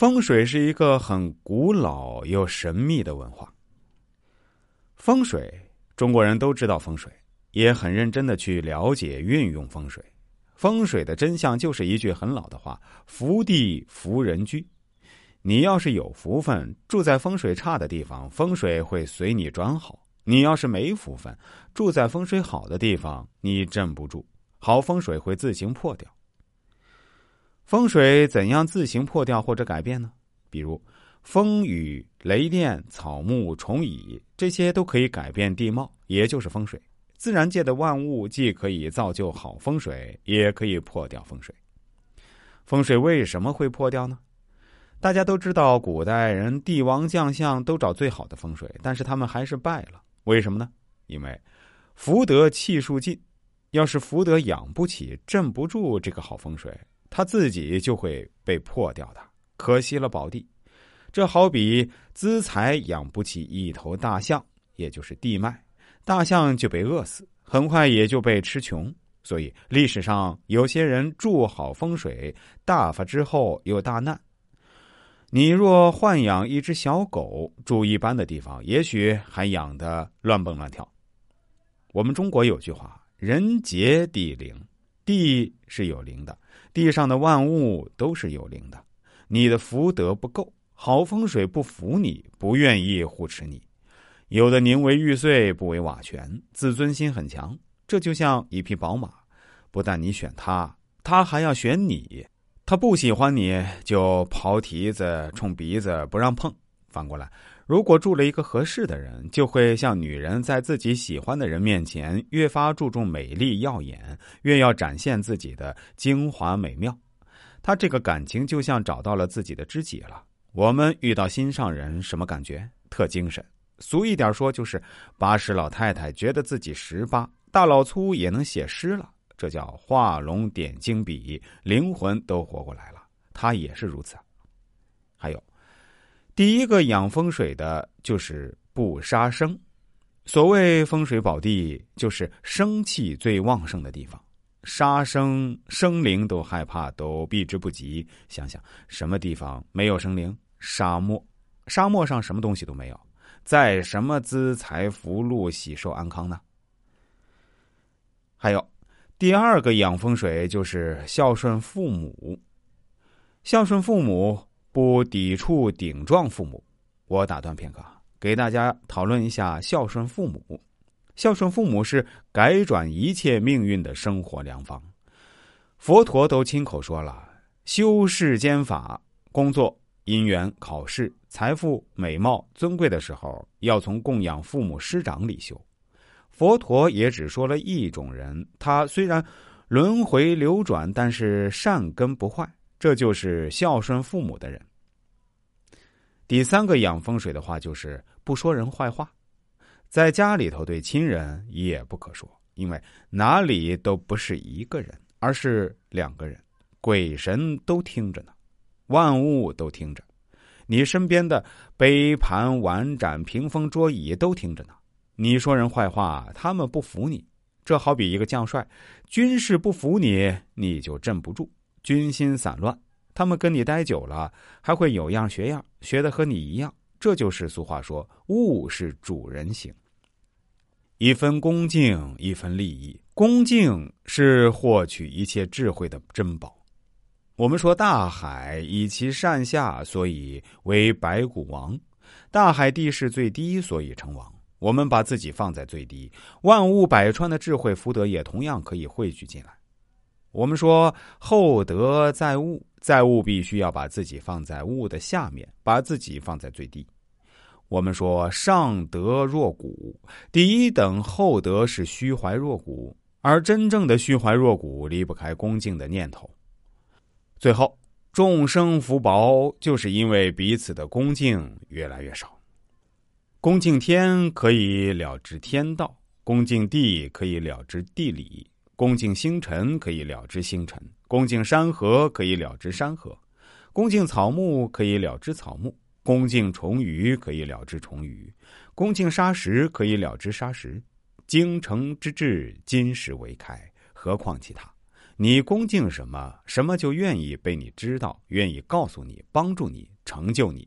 风水是一个很古老又神秘的文化。风水，中国人都知道风水，也很认真的去了解运用风水。风水的真相就是一句很老的话：“福地福人居。”你要是有福分，住在风水差的地方，风水会随你转好；你要是没福分，住在风水好的地方，你镇不住，好风水会自行破掉。风水怎样自行破掉或者改变呢？比如风雨雷电、草木虫蚁，这些都可以改变地貌，也就是风水。自然界的万物既可以造就好风水，也可以破掉风水。风水为什么会破掉呢？大家都知道，古代人帝王将相都找最好的风水，但是他们还是败了。为什么呢？因为福德气数尽，要是福德养不起、镇不住这个好风水。他自己就会被破掉的，可惜了宝地。这好比资财养不起一头大象，也就是地脉，大象就被饿死，很快也就被吃穷。所以历史上有些人住好风水，大发之后又大难。你若豢养一只小狗，住一般的地方，也许还养得乱蹦乱跳。我们中国有句话：“人杰地灵”，地是有灵的。地上的万物都是有灵的，你的福德不够，好风水不服你，不愿意护持你。有的宁为玉碎，不为瓦全，自尊心很强。这就像一匹宝马，不但你选它，它还要选你。他不喜欢你就刨蹄子、冲鼻子，不让碰。反过来。如果住了一个合适的人，就会像女人在自己喜欢的人面前越发注重美丽耀眼，越要展现自己的精华美妙。他这个感情就像找到了自己的知己了。我们遇到心上人什么感觉？特精神。俗一点说，就是八十老太太觉得自己十八，大老粗也能写诗了。这叫画龙点睛笔，灵魂都活过来了。他也是如此。还有。第一个养风水的就是不杀生。所谓风水宝地，就是生气最旺盛的地方，杀生生灵都害怕，都避之不及。想想什么地方没有生灵？沙漠，沙漠上什么东西都没有，在什么资财福禄、喜寿安康呢？还有第二个养风水就是孝顺父母，孝顺父母。不抵触顶撞父母，我打断片刻，给大家讨论一下孝顺父母。孝顺父母是改转一切命运的生活良方。佛陀都亲口说了：修世间法，工作、姻缘、考试、财富、美貌、尊贵的时候，要从供养父母师长里修。佛陀也只说了一种人，他虽然轮回流转，但是善根不坏。这就是孝顺父母的人。第三个养风水的话，就是不说人坏话，在家里头对亲人也不可说，因为哪里都不是一个人，而是两个人，鬼神都听着呢，万物都听着，你身边的杯盘碗盏、屏风桌椅都听着呢。你说人坏话，他们不服你，这好比一个将帅，军事不服你，你就镇不住。军心散乱，他们跟你待久了，还会有样学样，学的和你一样。这就是俗话说：“物是主人形。”一分恭敬，一分利益。恭敬是获取一切智慧的珍宝。我们说大海以其善下，所以为百谷王。大海地势最低，所以称王。我们把自己放在最低，万物百川的智慧福德也同样可以汇聚进来。我们说厚德载物，载物必须要把自己放在物的下面，把自己放在最低。我们说上德若谷，第一等厚德是虚怀若谷，而真正的虚怀若谷离不开恭敬的念头。最后，众生福薄，就是因为彼此的恭敬越来越少。恭敬天可以了知天道，恭敬地可以了知地理。恭敬星辰可以了知星辰，恭敬山河可以了知山河，恭敬草木可以了知草木，恭敬虫鱼可以了知虫鱼，恭敬砂石可以了知砂石。京城之志，金石为开，何况其他？你恭敬什么，什么就愿意被你知道，愿意告诉你，帮助你，成就你。